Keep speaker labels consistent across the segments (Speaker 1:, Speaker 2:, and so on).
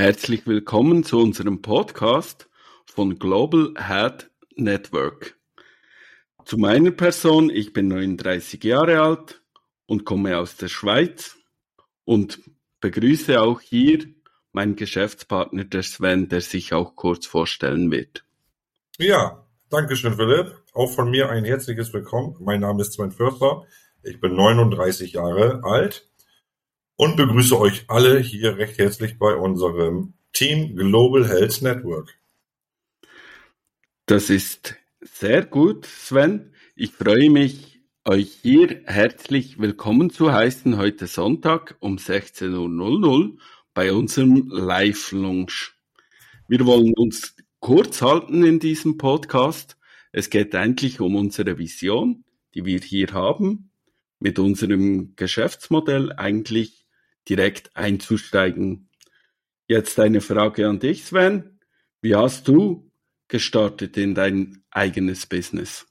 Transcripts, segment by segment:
Speaker 1: Herzlich willkommen zu unserem Podcast von Global Head Network. Zu meiner Person, ich bin 39 Jahre alt und komme aus der Schweiz und begrüße auch hier meinen Geschäftspartner, der Sven, der sich auch kurz vorstellen wird.
Speaker 2: Ja, danke schön, Philipp. Auch von mir ein herzliches Willkommen. Mein Name ist Sven Förster. Ich bin 39 Jahre alt und begrüße euch alle hier recht herzlich bei unserem Team Global Health Network.
Speaker 1: Das ist sehr gut, Sven. Ich freue mich, euch hier herzlich willkommen zu heißen heute Sonntag um 16.00 Uhr bei unserem Live-Launch. Wir wollen uns kurz halten in diesem Podcast. Es geht eigentlich um unsere Vision, die wir hier haben, mit unserem Geschäftsmodell eigentlich direkt einzusteigen. Jetzt eine Frage an dich, Sven. Wie hast du gestartet in dein eigenes Business?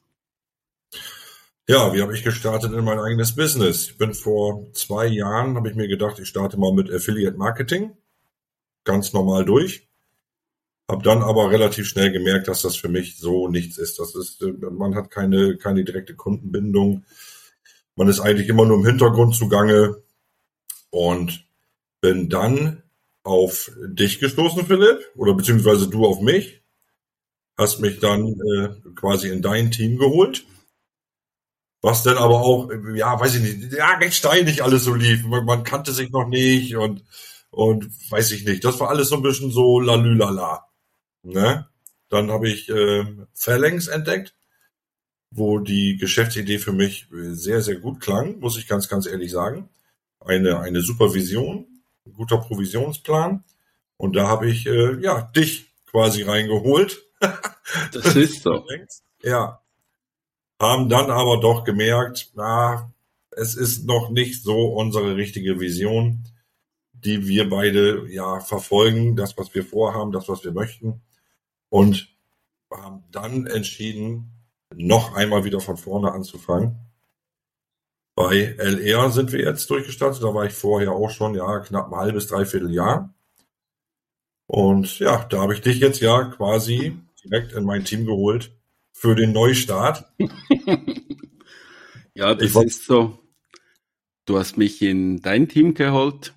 Speaker 2: Ja, wie habe ich gestartet in mein eigenes Business? Ich bin vor zwei Jahren, habe ich mir gedacht, ich starte mal mit Affiliate Marketing. Ganz normal durch. Hab dann aber relativ schnell gemerkt, dass das für mich so nichts ist. Das ist, man hat keine, keine direkte Kundenbindung. Man ist eigentlich immer nur im Hintergrund zugange und bin dann auf dich gestoßen, Philipp, oder beziehungsweise du auf mich. Hast mich dann äh, quasi in dein Team geholt. Was dann aber auch, ja, weiß ich nicht, ja, recht steinig alles so lief. Man, man kannte sich noch nicht und, und weiß ich nicht. Das war alles so ein bisschen so lalülala. Ne? Dann habe ich äh, Phalanx entdeckt, wo die Geschäftsidee für mich sehr, sehr gut klang, muss ich ganz, ganz ehrlich sagen. Eine, eine Supervision, ein guter Provisionsplan. Und da habe ich äh, ja dich quasi reingeholt.
Speaker 1: das ist so.
Speaker 2: Ja. Haben dann aber doch gemerkt, na, es ist noch nicht so unsere richtige Vision, die wir beide ja verfolgen, das, was wir vorhaben, das, was wir möchten und haben dann entschieden, noch einmal wieder von vorne anzufangen. Bei LR sind wir jetzt durchgestartet, da war ich vorher auch schon, ja, knapp ein halbes, dreiviertel Jahr. Und ja, da habe ich dich jetzt ja quasi direkt in mein Team geholt für den Neustart.
Speaker 1: ja, das ich ist so. Du hast mich in dein Team geholt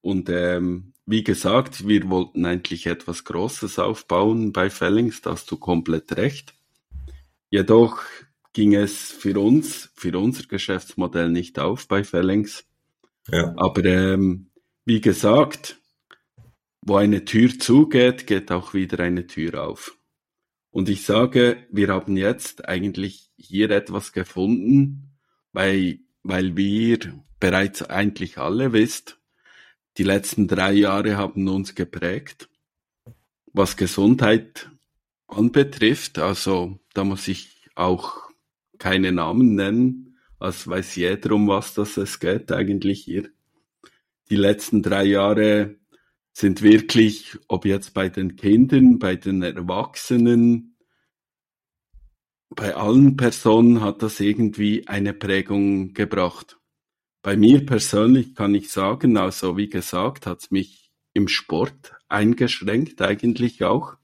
Speaker 1: und ähm, wie gesagt, wir wollten eigentlich etwas Großes aufbauen bei Fellings, da hast du komplett recht. Jedoch ging es für uns, für unser Geschäftsmodell nicht auf bei Fellings. Ja. Aber ähm, wie gesagt, wo eine Tür zugeht, geht auch wieder eine Tür auf. Und ich sage, wir haben jetzt eigentlich hier etwas gefunden, weil, weil wir bereits eigentlich alle wisst, die letzten drei Jahre haben uns geprägt, was Gesundheit anbetrifft. Also da muss ich auch keine Namen nennen, als weiß jeder, um was das es geht eigentlich hier. Die letzten drei Jahre sind wirklich, ob jetzt bei den Kindern, bei den Erwachsenen, bei allen Personen hat das irgendwie eine Prägung gebracht. Bei mir persönlich kann ich sagen, also wie gesagt, hat es mich im Sport eingeschränkt eigentlich auch.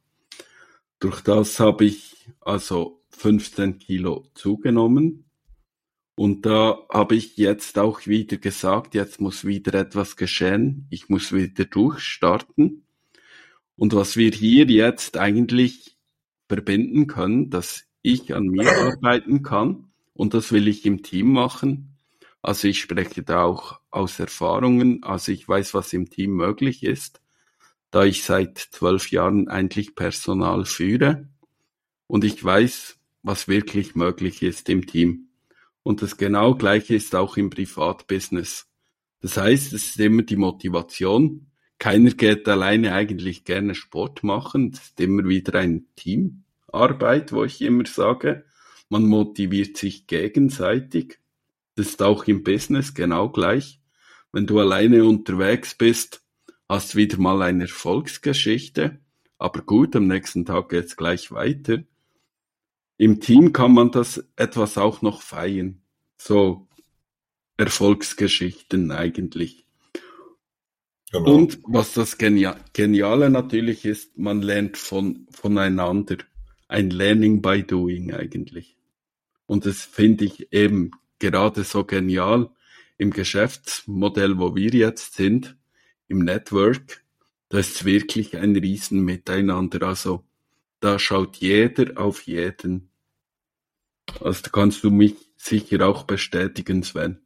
Speaker 1: Durch das habe ich also 15 Kilo zugenommen. Und da habe ich jetzt auch wieder gesagt, jetzt muss wieder etwas geschehen. Ich muss wieder durchstarten. Und was wir hier jetzt eigentlich verbinden können, dass ich an mir arbeiten kann und das will ich im Team machen also ich spreche da auch aus Erfahrungen. Also ich weiß, was im Team möglich ist, da ich seit zwölf Jahren eigentlich Personal führe und ich weiß, was wirklich möglich ist im Team. Und das genau gleiche ist auch im Privatbusiness. Das heißt, es ist immer die Motivation. Keiner geht alleine eigentlich gerne Sport machen. Es ist immer wieder ein Teamarbeit, wo ich immer sage, man motiviert sich gegenseitig. Das ist auch im Business genau gleich. Wenn du alleine unterwegs bist, hast wieder mal eine Erfolgsgeschichte. Aber gut, am nächsten Tag geht's gleich weiter. Im Team kann man das etwas auch noch feiern. So Erfolgsgeschichten eigentlich. Genau. Und was das Geniale natürlich ist, man lernt von, voneinander. Ein Learning by Doing eigentlich. Und das finde ich eben gerade so genial im Geschäftsmodell, wo wir jetzt sind, im Network. Da ist wirklich ein Riesen miteinander. Also da schaut jeder auf jeden. Also kannst du mich sicher auch bestätigen, Sven.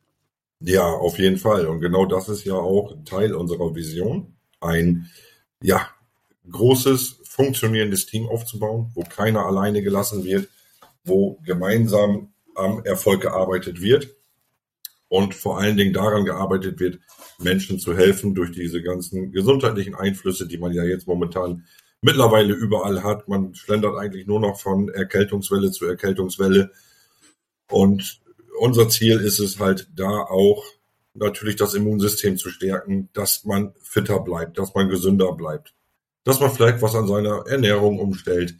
Speaker 2: Ja, auf jeden Fall. Und genau das ist ja auch Teil unserer Vision. Ein, ja, großes, funktionierendes Team aufzubauen, wo keiner alleine gelassen wird, wo gemeinsam am Erfolg gearbeitet wird und vor allen Dingen daran gearbeitet wird, Menschen zu helfen durch diese ganzen gesundheitlichen Einflüsse, die man ja jetzt momentan mittlerweile überall hat. Man schlendert eigentlich nur noch von Erkältungswelle zu Erkältungswelle. Und unser Ziel ist es halt da auch natürlich das Immunsystem zu stärken, dass man fitter bleibt, dass man gesünder bleibt, dass man vielleicht was an seiner Ernährung umstellt.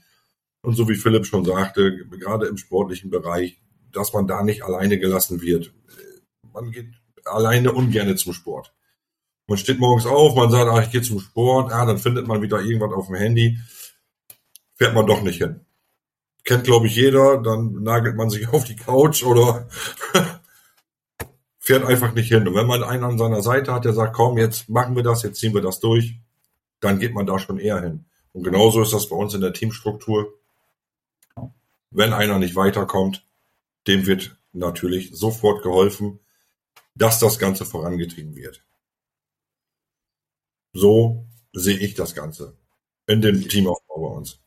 Speaker 2: Und so wie Philipp schon sagte, gerade im sportlichen Bereich, dass man da nicht alleine gelassen wird. Man geht alleine ungerne zum Sport. Man steht morgens auf, man sagt, ach, ich gehe zum Sport, ah, dann findet man wieder irgendwas auf dem Handy, fährt man doch nicht hin kennt, glaube ich, jeder. Dann nagelt man sich auf die Couch oder fährt einfach nicht hin. Und wenn man einen an seiner Seite hat, der sagt, komm, jetzt machen wir das, jetzt ziehen wir das durch, dann geht man da schon eher hin. Und genauso ist das bei uns in der Teamstruktur. Wenn einer nicht weiterkommt, dem wird natürlich sofort geholfen, dass das Ganze vorangetrieben wird. So sehe ich das Ganze in dem Teamaufbau bei uns.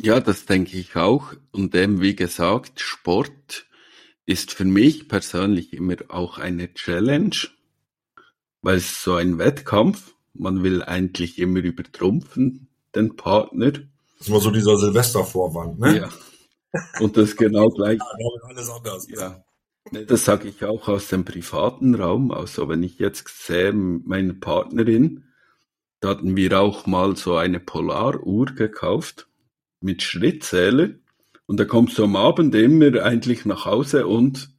Speaker 1: Ja, das denke ich auch. Und dem, wie gesagt, Sport ist für mich persönlich immer auch eine Challenge, weil es so ein Wettkampf, man will eigentlich immer übertrumpfen, den Partner. Das
Speaker 2: ist immer so dieser Silvestervorwand, ne?
Speaker 1: Ja. Und das genau gleich. ja, alles anders. Ja. Das sage ich auch aus dem privaten Raum. Also wenn ich jetzt sehe, meine Partnerin, da hatten wir auch mal so eine Polaruhr gekauft mit Schrittzähler und da kommst du am Abend immer eigentlich nach Hause und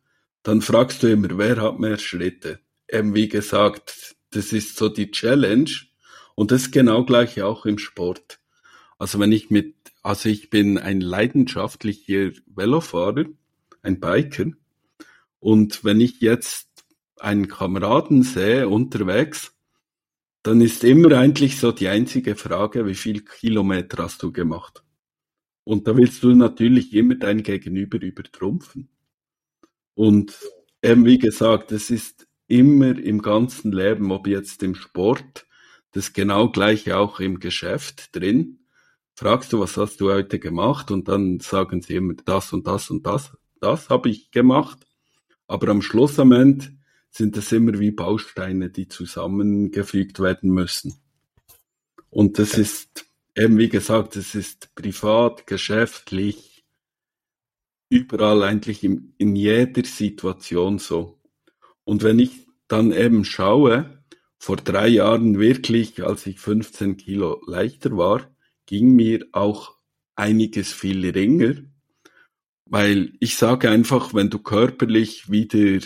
Speaker 1: dann fragst du immer, wer hat mehr Schritte? Eben wie gesagt, das ist so die Challenge und das ist genau gleich auch im Sport. Also wenn ich mit, also ich bin ein leidenschaftlicher Velofahrer, ein Biker und wenn ich jetzt einen Kameraden sehe unterwegs, dann ist immer eigentlich so die einzige Frage, wie viel Kilometer hast du gemacht? Und da willst du natürlich immer dein Gegenüber übertrumpfen. Und eben wie gesagt, es ist immer im ganzen Leben, ob jetzt im Sport, das genau gleiche auch im Geschäft drin. Fragst du, was hast du heute gemacht? Und dann sagen sie immer das und das und das. Das habe ich gemacht. Aber am Schluss am Ende sind es immer wie Bausteine, die zusammengefügt werden müssen. Und das ist eben wie gesagt, es ist privat, geschäftlich, überall eigentlich in, in jeder Situation so. Und wenn ich dann eben schaue, vor drei Jahren wirklich, als ich 15 Kilo leichter war, ging mir auch einiges viel ringer, weil ich sage einfach, wenn du körperlich wieder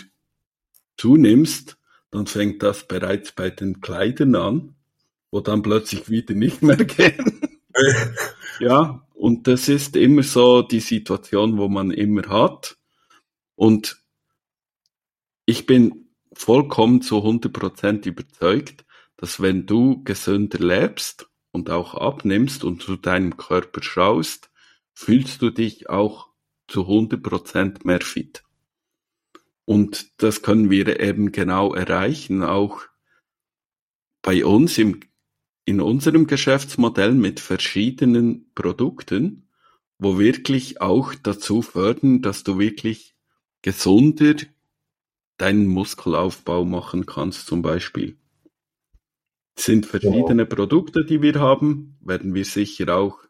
Speaker 1: zunimmst, dann fängt das bereits bei den Kleidern an wo dann plötzlich wieder nicht mehr gehen. ja, und das ist immer so die Situation, wo man immer hat. Und ich bin vollkommen zu 100% überzeugt, dass wenn du gesünder lebst und auch abnimmst und zu deinem Körper schaust, fühlst du dich auch zu 100% mehr fit. Und das können wir eben genau erreichen, auch bei uns im in unserem Geschäftsmodell mit verschiedenen Produkten, wo wirklich auch dazu fördern, dass du wirklich gesunder deinen Muskelaufbau machen kannst zum Beispiel. Es sind verschiedene genau. Produkte, die wir haben, werden wir sicher auch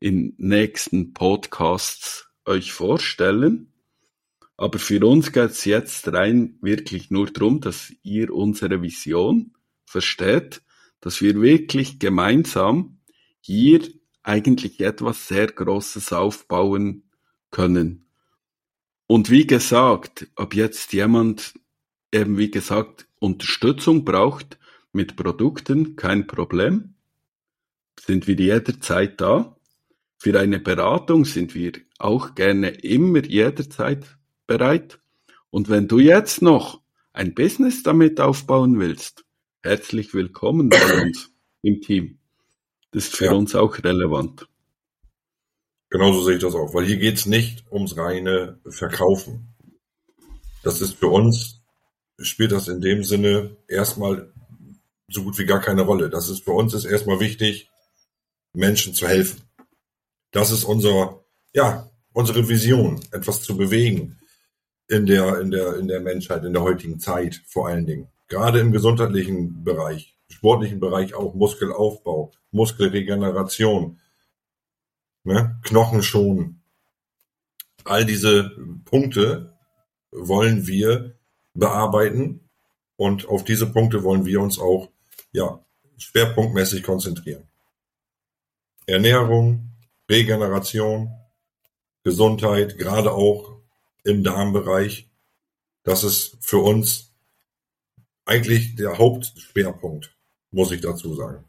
Speaker 1: in nächsten Podcasts euch vorstellen. Aber für uns geht es jetzt rein wirklich nur darum, dass ihr unsere Vision versteht dass wir wirklich gemeinsam hier eigentlich etwas sehr Großes aufbauen können. Und wie gesagt, ob jetzt jemand eben wie gesagt Unterstützung braucht, mit Produkten, kein Problem. Sind wir jederzeit da. Für eine Beratung sind wir auch gerne immer jederzeit bereit. Und wenn du jetzt noch ein Business damit aufbauen willst, herzlich willkommen bei uns im Team. Das ist für ja. uns auch relevant.
Speaker 2: Genauso sehe ich das auch, weil hier geht es nicht ums reine Verkaufen. Das ist für uns, spielt das in dem Sinne erstmal so gut wie gar keine Rolle. Das ist für uns ist erstmal wichtig, Menschen zu helfen. Das ist unser, ja, unsere Vision, etwas zu bewegen in der, in der, in der Menschheit, in der heutigen Zeit vor allen Dingen. Gerade im gesundheitlichen Bereich, sportlichen Bereich auch, Muskelaufbau, Muskelregeneration, ne, Knochen All diese Punkte wollen wir bearbeiten und auf diese Punkte wollen wir uns auch ja, schwerpunktmäßig konzentrieren. Ernährung, Regeneration, Gesundheit, gerade auch im Darmbereich. Das ist für uns eigentlich der Hauptschwerpunkt, muss ich dazu sagen.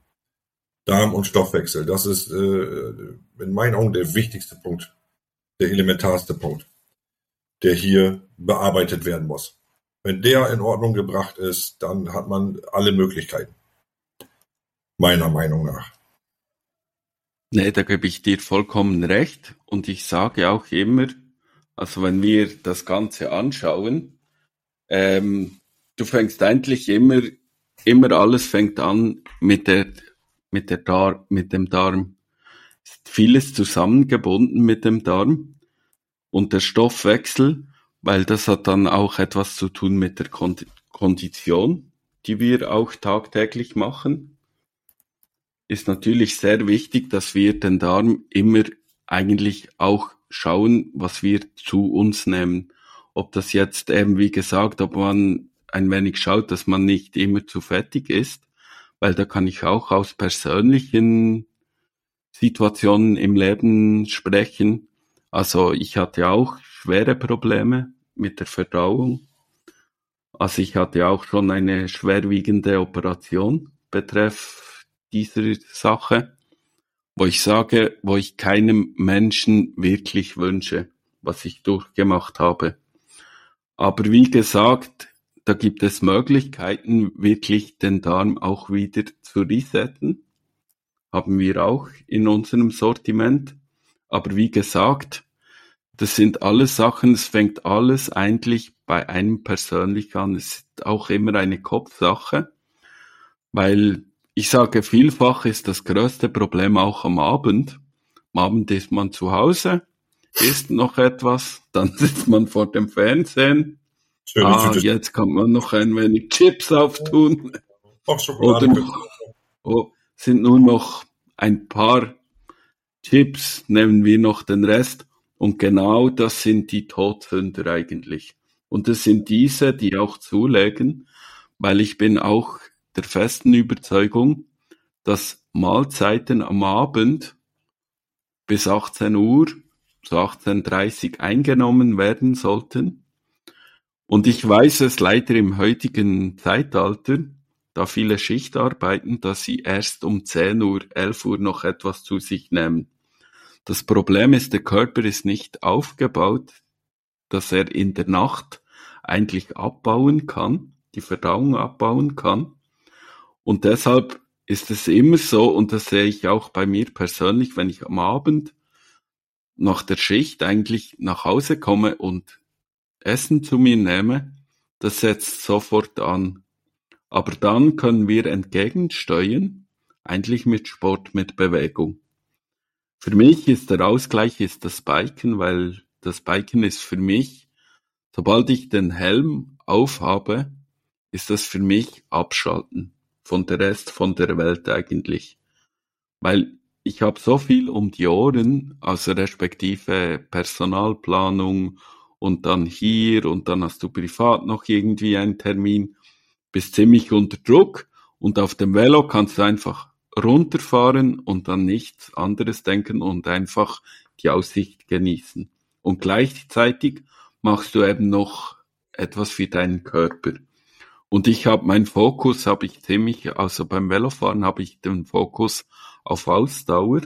Speaker 2: Darm und Stoffwechsel, das ist äh, in meinen Augen der wichtigste Punkt, der elementarste Punkt, der hier bearbeitet werden muss. Wenn der in Ordnung gebracht ist, dann hat man alle Möglichkeiten. Meiner Meinung nach.
Speaker 1: Nee, da gebe ich dir vollkommen recht. Und ich sage auch immer, also wenn wir das Ganze anschauen, ähm, du fängst eigentlich immer, immer alles fängt an mit der, mit der Dar mit dem Darm. Ist vieles zusammengebunden mit dem Darm und der Stoffwechsel, weil das hat dann auch etwas zu tun mit der Kondition, die wir auch tagtäglich machen ist natürlich sehr wichtig, dass wir den Darm immer eigentlich auch schauen, was wir zu uns nehmen. Ob das jetzt eben, wie gesagt, ob man ein wenig schaut, dass man nicht immer zu fettig ist, weil da kann ich auch aus persönlichen Situationen im Leben sprechen. Also ich hatte auch schwere Probleme mit der Verdauung. Also ich hatte auch schon eine schwerwiegende Operation betreff dieser Sache, wo ich sage, wo ich keinem Menschen wirklich wünsche, was ich durchgemacht habe. Aber wie gesagt, da gibt es Möglichkeiten, wirklich den Darm auch wieder zu resetten. Haben wir auch in unserem Sortiment. Aber wie gesagt, das sind alles Sachen, es fängt alles eigentlich bei einem persönlich an. Es ist auch immer eine Kopfsache, weil ich sage, vielfach ist das größte Problem auch am Abend. Am Abend ist man zu Hause, isst noch etwas, dann sitzt man vor dem Fernsehen. Schön, ah, jetzt kann man noch ein wenig Chips auftun. Oder noch, oh, sind nur noch ein paar Chips, nehmen wir noch den Rest. Und genau das sind die Todsünder eigentlich. Und es sind diese, die auch zulegen, weil ich bin auch der festen Überzeugung, dass Mahlzeiten am Abend bis 18 Uhr, so 18.30 eingenommen werden sollten. Und ich weiß es leider im heutigen Zeitalter, da viele Schicht arbeiten, dass sie erst um 10 Uhr, 11 Uhr noch etwas zu sich nehmen. Das Problem ist, der Körper ist nicht aufgebaut, dass er in der Nacht eigentlich abbauen kann, die Verdauung abbauen kann. Und deshalb ist es immer so, und das sehe ich auch bei mir persönlich, wenn ich am Abend nach der Schicht eigentlich nach Hause komme und Essen zu mir nehme, das setzt sofort an. Aber dann können wir entgegensteuern, eigentlich mit Sport, mit Bewegung. Für mich ist der Ausgleich ist das Biken, weil das Biken ist für mich, sobald ich den Helm aufhabe, ist das für mich Abschalten von der Rest von der Welt eigentlich. Weil ich habe so viel um die Ohren, also respektive Personalplanung und dann hier und dann hast du privat noch irgendwie einen Termin, bist ziemlich unter Druck und auf dem Velo kannst du einfach runterfahren und dann nichts anderes denken und einfach die Aussicht genießen. Und gleichzeitig machst du eben noch etwas für deinen Körper. Und ich habe meinen Fokus, habe ich ziemlich, also beim Velofahren habe ich den Fokus auf Ausdauer.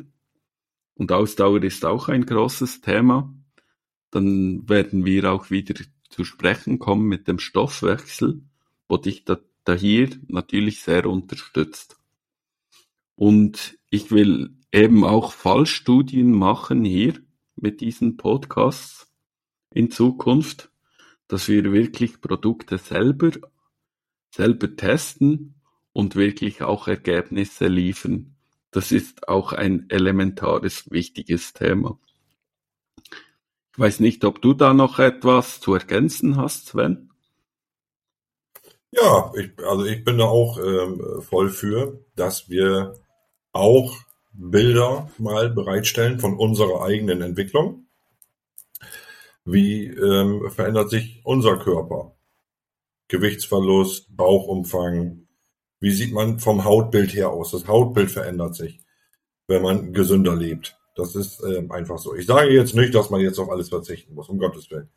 Speaker 1: Und Ausdauer ist auch ein großes Thema. Dann werden wir auch wieder zu sprechen kommen mit dem Stoffwechsel, wo dich da, da hier natürlich sehr unterstützt. Und ich will eben auch Fallstudien machen hier mit diesen Podcasts in Zukunft, dass wir wirklich Produkte selber, selber testen und wirklich auch Ergebnisse liefern. Das ist auch ein elementares, wichtiges Thema. Ich weiß nicht, ob du da noch etwas zu ergänzen hast, Sven?
Speaker 2: Ja, ich, also ich bin da auch ähm, voll für, dass wir auch Bilder mal bereitstellen von unserer eigenen Entwicklung. Wie ähm, verändert sich unser Körper? Gewichtsverlust, Bauchumfang. Wie sieht man vom Hautbild her aus? Das Hautbild verändert sich, wenn man gesünder lebt. Das ist ähm, einfach so. Ich sage jetzt nicht, dass man jetzt auf alles verzichten muss, um Gottes Willen.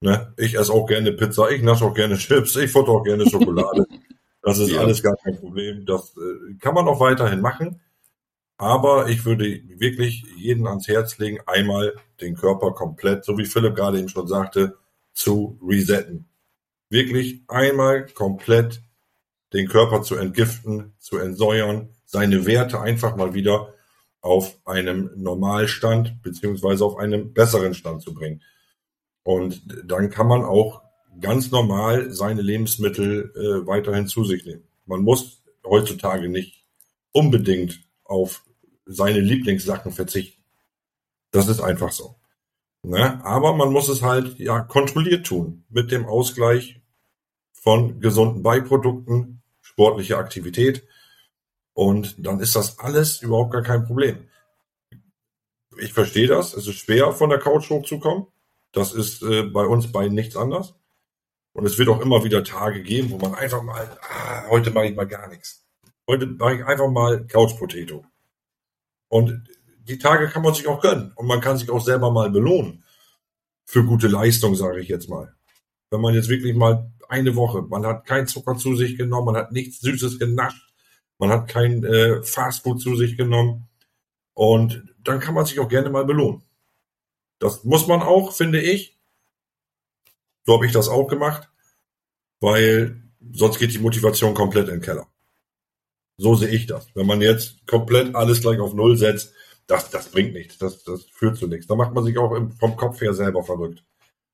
Speaker 2: Ne? Ich esse auch gerne Pizza, ich nasche auch gerne Chips, ich futter auch gerne Schokolade. Das ist ja. alles gar kein Problem. Das äh, kann man auch weiterhin machen. Aber ich würde wirklich jeden ans Herz legen, einmal den Körper komplett, so wie Philipp gerade eben schon sagte, zu resetten. Wirklich einmal komplett den Körper zu entgiften, zu entsäuern, seine Werte einfach mal wieder auf einem Normalstand beziehungsweise auf einem besseren Stand zu bringen. Und dann kann man auch ganz normal seine Lebensmittel äh, weiterhin zu sich nehmen. Man muss heutzutage nicht unbedingt auf seine Lieblingssachen verzichten. Das ist einfach so. Ne? Aber man muss es halt ja kontrolliert tun mit dem Ausgleich von gesunden Beiprodukten, sportliche Aktivität und dann ist das alles überhaupt gar kein Problem. Ich verstehe das. Es ist schwer, von der Couch hochzukommen. Das ist äh, bei uns beiden nichts anders. Und es wird auch immer wieder Tage geben, wo man einfach mal, ah, heute mache ich mal gar nichts. Heute mache ich einfach mal Couch Potato. Und die Tage kann man sich auch gönnen. Und man kann sich auch selber mal belohnen. Für gute Leistung, sage ich jetzt mal. Wenn man jetzt wirklich mal eine Woche, man hat kein Zucker zu sich genommen, man hat nichts Süßes genascht, man hat kein äh, Fastfood zu sich genommen. Und dann kann man sich auch gerne mal belohnen. Das muss man auch, finde ich. So habe ich das auch gemacht, weil sonst geht die Motivation komplett in den Keller. So sehe ich das. Wenn man jetzt komplett alles gleich auf Null setzt, das, das bringt nichts. Das, das führt zu nichts. Da macht man sich auch vom Kopf her selber verrückt.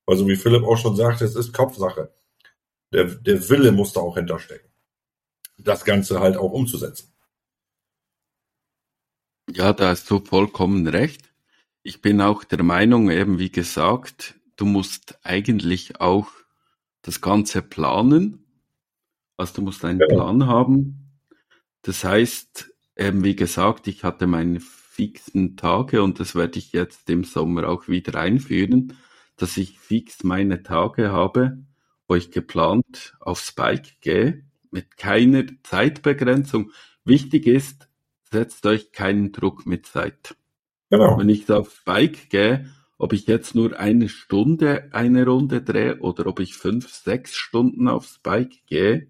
Speaker 2: Also wie Philipp auch schon sagte, es ist Kopfsache. Der, der Wille muss da auch hinterstecken. Das Ganze halt auch umzusetzen.
Speaker 1: Ja, da hast du vollkommen recht. Ich bin auch der Meinung, eben wie gesagt, du musst eigentlich auch das Ganze planen. Also du musst einen ja. Plan haben, das heißt, ähm, wie gesagt, ich hatte meine fixen Tage und das werde ich jetzt im Sommer auch wieder einführen, dass ich fix meine Tage habe, wo ich geplant aufs Bike gehe, mit keiner Zeitbegrenzung. Wichtig ist, setzt euch keinen Druck mit Zeit. Genau. Wenn ich aufs Bike gehe, ob ich jetzt nur eine Stunde eine Runde drehe oder ob ich fünf, sechs Stunden aufs Bike gehe,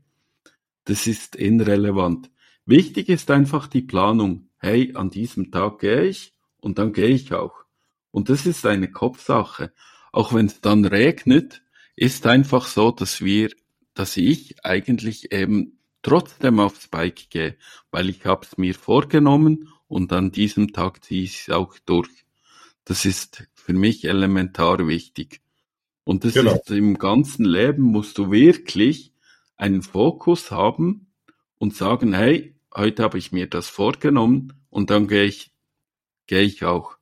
Speaker 1: das ist irrelevant. Wichtig ist einfach die Planung. Hey, an diesem Tag gehe ich und dann gehe ich auch. Und das ist eine Kopfsache. Auch wenn es dann regnet, ist einfach so, dass wir, dass ich eigentlich eben trotzdem aufs Bike gehe, weil ich habe es mir vorgenommen und an diesem Tag ziehe ich es auch durch. Das ist für mich elementar wichtig. Und das genau. ist im ganzen Leben musst du wirklich einen Fokus haben und sagen, hey, heute habe ich mir das vorgenommen und dann gehe ich, gehe ich auch.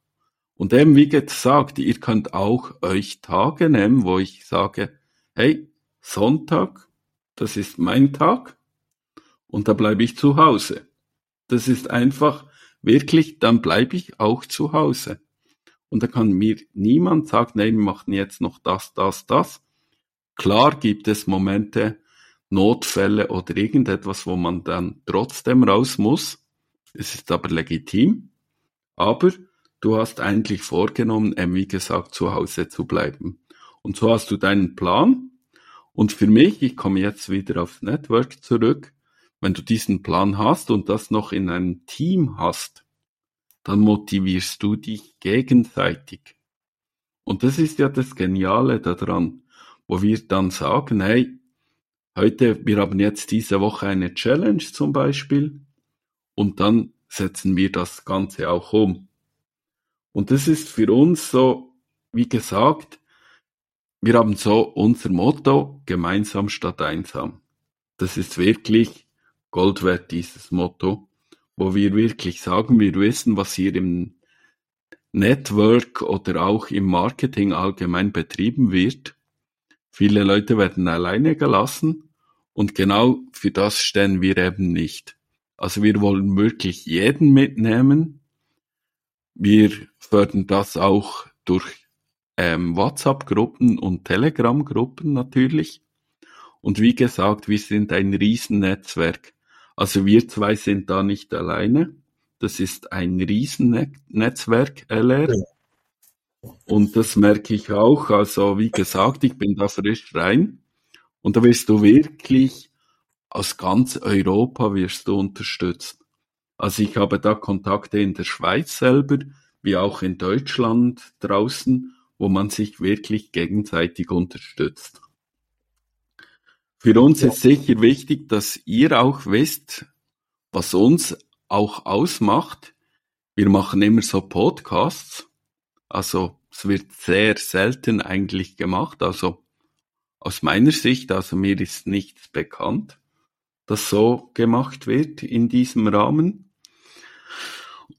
Speaker 1: Und eben wie gesagt, ihr könnt auch euch Tage nehmen, wo ich sage, hey, Sonntag, das ist mein Tag und da bleibe ich zu Hause. Das ist einfach wirklich, dann bleibe ich auch zu Hause. Und da kann mir niemand sagen, nee, wir machen jetzt noch das, das, das. Klar gibt es Momente, Notfälle oder irgendetwas, wo man dann trotzdem raus muss. Es ist aber legitim. Aber du hast eigentlich vorgenommen, wie gesagt, zu Hause zu bleiben. Und so hast du deinen Plan Und für mich, ich komme jetzt wieder aufs Network zurück, wenn du diesen Plan hast und das noch in einem Team hast, dann motivierst du dich gegenseitig. Und das ist ja das Geniale daran, wo wir dann sagen, hey, heute, wir haben jetzt diese Woche eine Challenge zum Beispiel und dann setzen wir das Ganze auch um. Und das ist für uns so, wie gesagt, wir haben so unser Motto, gemeinsam statt einsam. Das ist wirklich Gold wert, dieses Motto, wo wir wirklich sagen, wir wissen, was hier im Network oder auch im Marketing allgemein betrieben wird. Viele Leute werden alleine gelassen und genau für das stehen wir eben nicht. Also wir wollen wirklich jeden mitnehmen. Wir fördern das auch durch ähm, WhatsApp-Gruppen und Telegram-Gruppen natürlich. Und wie gesagt, wir sind ein Riesennetzwerk. Also wir zwei sind da nicht alleine. Das ist ein Riesennetzwerk, LR. Und das merke ich auch. Also wie gesagt, ich bin da frisch rein. Und da wirst du wirklich aus ganz Europa wirst du unterstützt. Also ich habe da Kontakte in der Schweiz selber, wie auch in Deutschland draußen, wo man sich wirklich gegenseitig unterstützt. Für uns ja. ist sicher wichtig, dass ihr auch wisst, was uns auch ausmacht. Wir machen immer so Podcasts. Also es wird sehr selten eigentlich gemacht. Also aus meiner Sicht, also mir ist nichts bekannt das so gemacht wird in diesem Rahmen.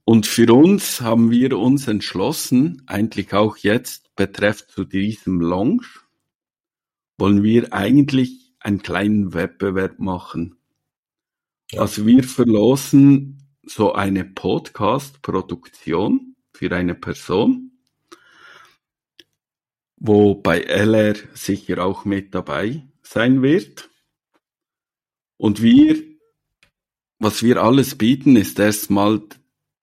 Speaker 1: Und für uns haben wir uns entschlossen, eigentlich auch jetzt betreffend zu diesem Launch, wollen wir eigentlich einen kleinen Wettbewerb machen. Ja. Also wir verlosen so eine Podcast-Produktion für eine Person, wo bei LR sicher auch mit dabei sein wird. Und wir, was wir alles bieten, ist erstmal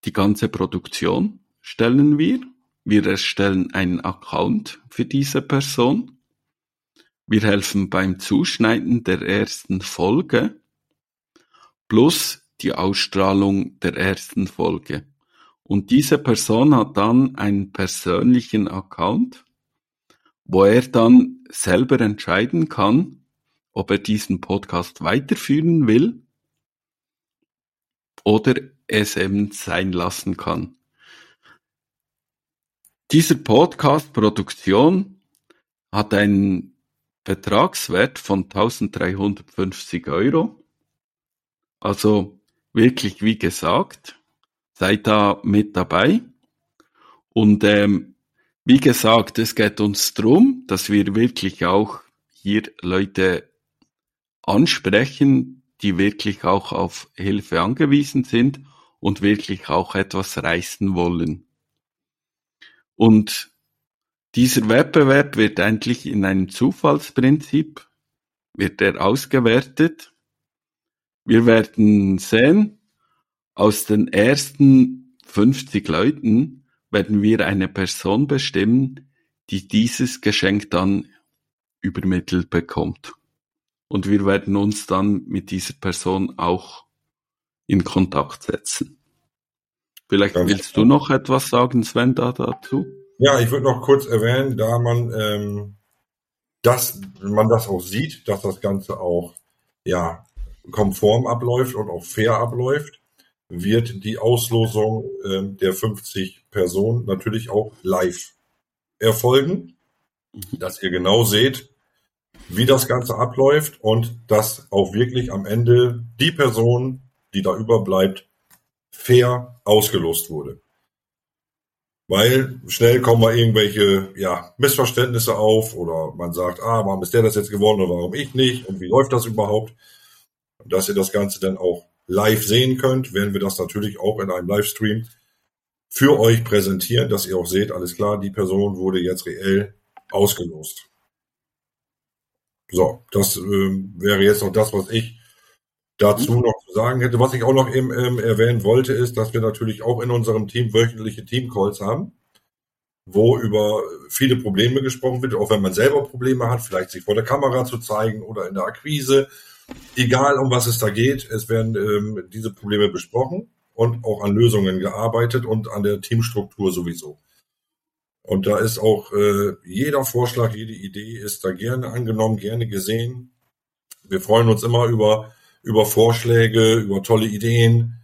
Speaker 1: die ganze Produktion stellen wir. Wir erstellen einen Account für diese Person. Wir helfen beim Zuschneiden der ersten Folge plus die Ausstrahlung der ersten Folge. Und diese Person hat dann einen persönlichen Account, wo er dann selber entscheiden kann, ob er diesen Podcast weiterführen will oder es eben sein lassen kann. Dieser Podcast-Produktion hat einen Betragswert von 1350 Euro. Also wirklich, wie gesagt, seid da mit dabei. Und ähm, wie gesagt, es geht uns darum, dass wir wirklich auch hier Leute ansprechen, die wirklich auch auf Hilfe angewiesen sind und wirklich auch etwas reißen wollen. Und dieser Wettbewerb wird eigentlich in einem Zufallsprinzip, wird er ausgewertet. Wir werden sehen, aus den ersten 50 Leuten werden wir eine Person bestimmen, die dieses Geschenk dann übermittelt bekommt und wir werden uns dann mit dieser Person auch in Kontakt setzen. Vielleicht Ganz willst du noch etwas sagen, Sven, da dazu?
Speaker 2: Ja, ich würde noch kurz erwähnen, da man ähm, das, man das auch sieht, dass das Ganze auch ja konform abläuft und auch fair abläuft, wird die Auslosung ähm, der 50 Personen natürlich auch live erfolgen, mhm. dass ihr genau seht, wie das Ganze abläuft und dass auch wirklich am Ende die Person, die da überbleibt, fair ausgelost wurde. Weil schnell kommen mal irgendwelche ja, Missverständnisse auf oder man sagt, ah, warum ist der das jetzt geworden oder warum ich nicht und wie läuft das überhaupt? Dass ihr das Ganze dann auch live sehen könnt, werden wir das natürlich auch in einem Livestream für euch präsentieren, dass ihr auch seht, alles klar, die Person wurde jetzt reell ausgelost. So, das äh, wäre jetzt noch das, was ich dazu mhm. noch zu sagen hätte. Was ich auch noch eben ähm, erwähnen wollte, ist, dass wir natürlich auch in unserem Team wöchentliche Teamcalls haben. wo über viele Probleme gesprochen wird, auch wenn man selber Probleme hat, vielleicht sich vor der Kamera zu zeigen oder in der Akquise. Egal, um was es da geht, es werden ähm, diese Probleme besprochen und auch an Lösungen gearbeitet und an der Teamstruktur sowieso. Und da ist auch äh, jeder Vorschlag, jede Idee ist da gerne angenommen, gerne gesehen. Wir freuen uns immer über, über Vorschläge, über tolle Ideen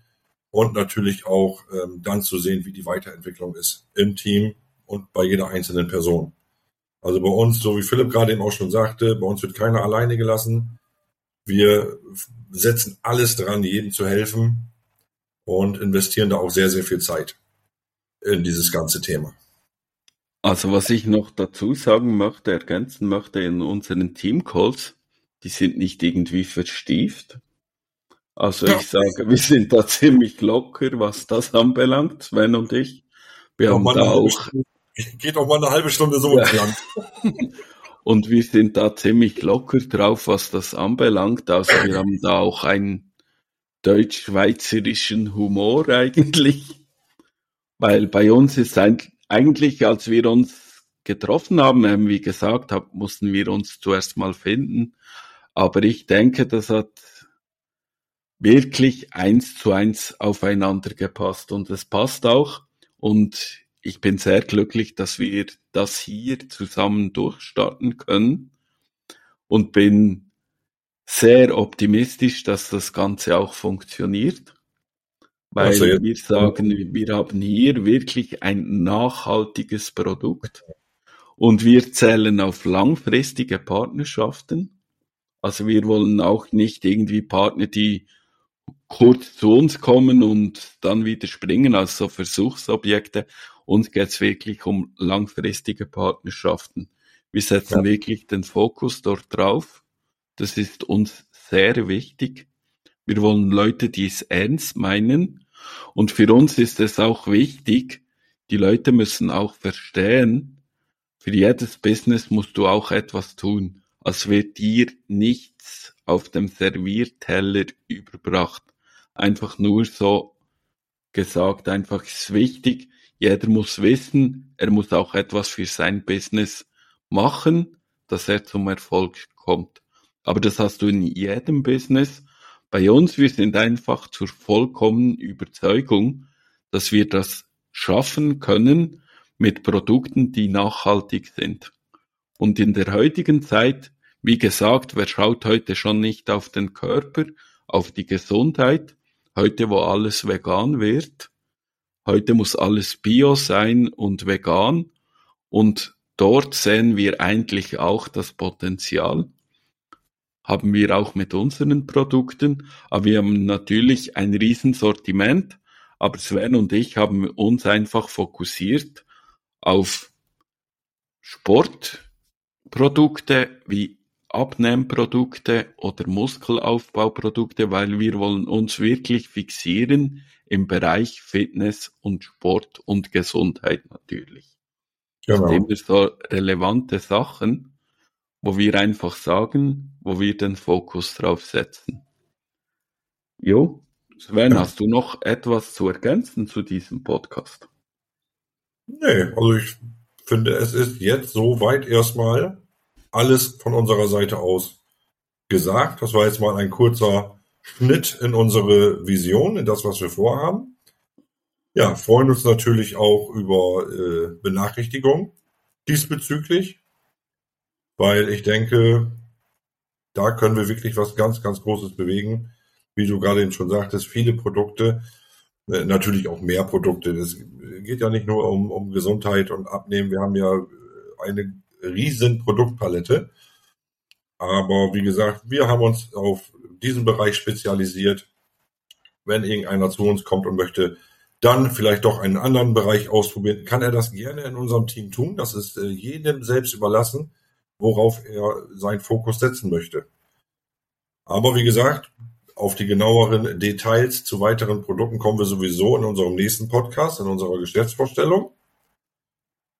Speaker 2: und natürlich auch ähm, dann zu sehen, wie die Weiterentwicklung ist im Team und bei jeder einzelnen Person. Also bei uns, so wie Philipp gerade eben auch schon sagte, bei uns wird keiner alleine gelassen. Wir setzen alles dran, jedem zu helfen und investieren da auch sehr, sehr viel Zeit in dieses ganze Thema.
Speaker 1: Also was ich noch dazu sagen möchte, ergänzen möchte in unseren Teamcalls, die sind nicht irgendwie verstieft. Also ich sage, wir sind da ziemlich locker, was das anbelangt, Sven und ich. Wir haben da auch.
Speaker 2: Geht auch mal eine halbe Stunde so ja. lang.
Speaker 1: und wir sind da ziemlich locker drauf, was das anbelangt. Also wir haben da auch einen deutsch-schweizerischen Humor eigentlich. Weil bei uns ist eigentlich eigentlich, als wir uns getroffen haben, ähm, wie gesagt habe, mussten wir uns zuerst mal finden. Aber ich denke, das hat wirklich eins zu eins aufeinander gepasst und es passt auch. Und ich bin sehr glücklich, dass wir das hier zusammen durchstarten können und bin sehr optimistisch, dass das Ganze auch funktioniert. Weil also wir sagen, wir haben hier wirklich ein nachhaltiges Produkt und wir zählen auf langfristige Partnerschaften. Also wir wollen auch nicht irgendwie Partner, die kurz zu uns kommen und dann wieder springen, also Versuchsobjekte. Uns geht es wirklich um langfristige Partnerschaften. Wir setzen ja. wirklich den Fokus dort drauf. Das ist uns sehr wichtig. Wir wollen Leute, die es ernst meinen. Und für uns ist es auch wichtig, die Leute müssen auch verstehen, für jedes Business musst du auch etwas tun. als wird dir nichts auf dem Servierteller überbracht. Einfach nur so gesagt, einfach ist wichtig. Jeder muss wissen, er muss auch etwas für sein Business machen, dass er zum Erfolg kommt. Aber das hast du in jedem Business bei uns, wir sind einfach zur vollkommenen Überzeugung, dass wir das schaffen können mit Produkten, die nachhaltig sind. Und in der heutigen Zeit, wie gesagt, wer schaut heute schon nicht auf den Körper, auf die Gesundheit, heute wo alles vegan wird, heute muss alles bio sein und vegan und dort sehen wir eigentlich auch das Potenzial haben wir auch mit unseren Produkten, aber wir haben natürlich ein Riesensortiment, aber Sven und ich haben uns einfach fokussiert auf Sportprodukte wie Abnehmprodukte oder Muskelaufbauprodukte, weil wir wollen uns wirklich fixieren im Bereich Fitness und Sport und Gesundheit natürlich. Genau. Das sind immer so relevante Sachen wo wir einfach sagen, wo wir den Fokus drauf setzen. Jo, Sven, hast du noch etwas zu ergänzen zu diesem Podcast?
Speaker 2: Nee, also ich finde, es ist jetzt soweit erstmal alles von unserer Seite aus gesagt. Das war jetzt mal ein kurzer Schnitt in unsere Vision, in das, was wir vorhaben. Ja, freuen uns natürlich auch über äh, Benachrichtigungen diesbezüglich weil ich denke, da können wir wirklich was ganz, ganz Großes bewegen. Wie du gerade eben schon sagtest, viele Produkte, äh, natürlich auch mehr Produkte. Es geht ja nicht nur um, um Gesundheit und Abnehmen. Wir haben ja eine riesen Produktpalette. Aber wie gesagt, wir haben uns auf diesen Bereich spezialisiert. Wenn irgendeiner zu uns kommt und möchte dann vielleicht doch einen anderen Bereich ausprobieren, kann er das gerne in unserem Team tun. Das ist äh, jedem selbst überlassen worauf er seinen Fokus setzen möchte. Aber wie gesagt, auf die genaueren Details zu weiteren Produkten kommen wir sowieso in unserem nächsten Podcast, in unserer Geschäftsvorstellung.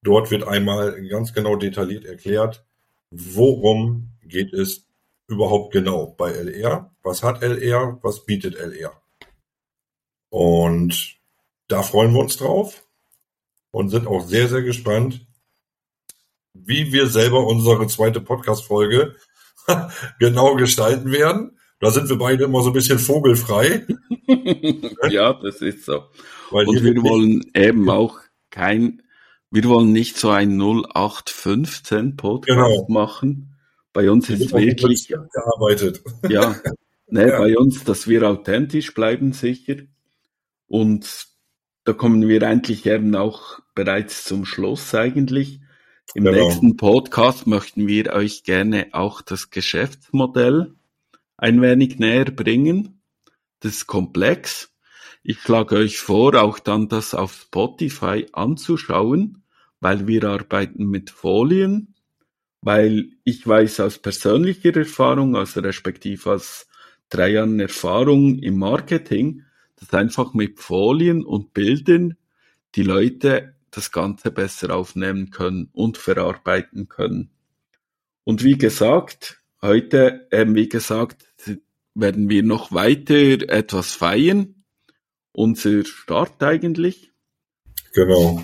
Speaker 2: Dort wird einmal ganz genau detailliert erklärt, worum geht es überhaupt genau bei LR, was hat LR, was bietet LR. Und da freuen wir uns drauf. und sind auch sehr, sehr gespannt, wie wir selber unsere zweite Podcast-Folge genau gestalten werden. Da sind wir beide immer so ein bisschen vogelfrei.
Speaker 1: ja, das ist so. Weil und wir wollen eben auch kein, wir wollen nicht so ein 0815 Podcast genau. machen. Bei uns ist wirklich
Speaker 2: gearbeitet.
Speaker 1: Ja, ne, ja. bei uns, dass wir authentisch bleiben sicher. Und da kommen wir eigentlich eben auch bereits zum Schluss eigentlich. Im genau. nächsten Podcast möchten wir euch gerne auch das Geschäftsmodell ein wenig näher bringen. Das ist komplex. Ich schlage euch vor, auch dann das auf Spotify anzuschauen, weil wir arbeiten mit Folien, weil ich weiß aus persönlicher Erfahrung, also respektive aus drei Jahren Erfahrung im Marketing, dass einfach mit Folien und Bildern die Leute das Ganze besser aufnehmen können und verarbeiten können. Und wie gesagt, heute, ähm, wie gesagt, werden wir noch weiter etwas feiern. Unser Start eigentlich.
Speaker 2: Genau.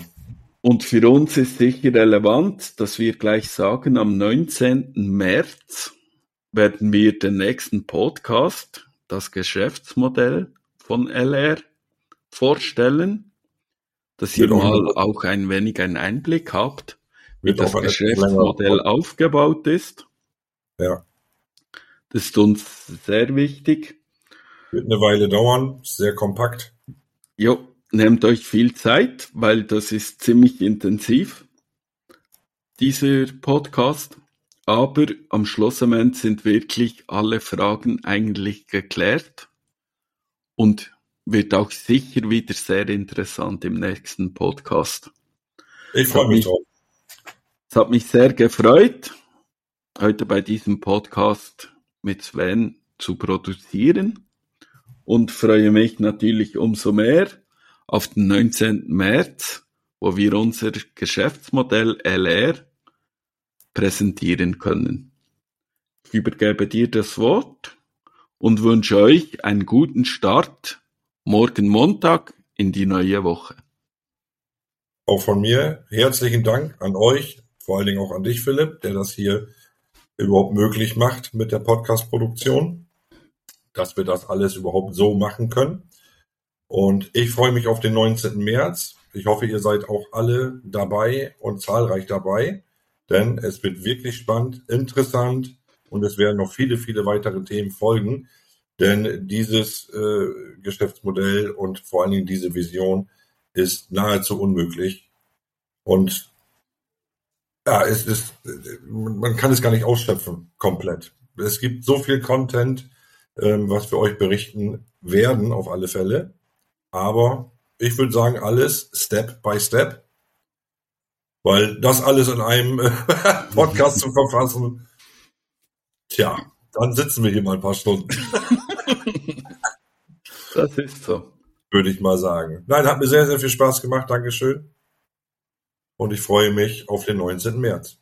Speaker 1: Und für uns ist sicher relevant, dass wir gleich sagen, am 19. März werden wir den nächsten Podcast, das Geschäftsmodell von LR, vorstellen, dass ihr mal auch ein wenig einen Einblick habt, wie das Geschäftsmodell aufgebaut ist.
Speaker 2: Ja.
Speaker 1: Das ist uns sehr wichtig.
Speaker 2: Wird eine Weile dauern, sehr kompakt.
Speaker 1: Jo, nehmt euch viel Zeit, weil das ist ziemlich intensiv, dieser Podcast. Aber am Schlussmoment sind wirklich alle Fragen eigentlich geklärt und wird auch sicher wieder sehr interessant im nächsten Podcast.
Speaker 2: Ich freue mich drauf.
Speaker 1: Es hat mich sehr gefreut, heute bei diesem Podcast mit Sven zu produzieren und freue mich natürlich umso mehr auf den 19. März, wo wir unser Geschäftsmodell LR präsentieren können. Ich übergebe dir das Wort und wünsche euch einen guten Start morgen Montag in die neue Woche.
Speaker 2: Auch von mir herzlichen Dank an euch, vor allen Dingen auch an dich, Philipp, der das hier überhaupt möglich macht mit der Podcast-Produktion, dass wir das alles überhaupt so machen können. Und ich freue mich auf den 19. März. Ich hoffe, ihr seid auch alle dabei und zahlreich dabei, denn es wird wirklich spannend, interessant und es werden noch viele, viele weitere Themen folgen. Denn dieses äh, Geschäftsmodell und vor allen Dingen diese Vision ist nahezu unmöglich. Und ja, es ist, man kann es gar nicht ausschöpfen, komplett. Es gibt so viel Content, ähm, was wir euch berichten werden, auf alle Fälle. Aber ich würde sagen, alles Step by Step. Weil das alles in einem Podcast zu verfassen, tja, dann sitzen wir hier mal ein paar Stunden.
Speaker 1: das ist so.
Speaker 2: Würde ich mal sagen. Nein, hat mir sehr, sehr viel Spaß gemacht. Dankeschön und ich freue mich auf den 19. März.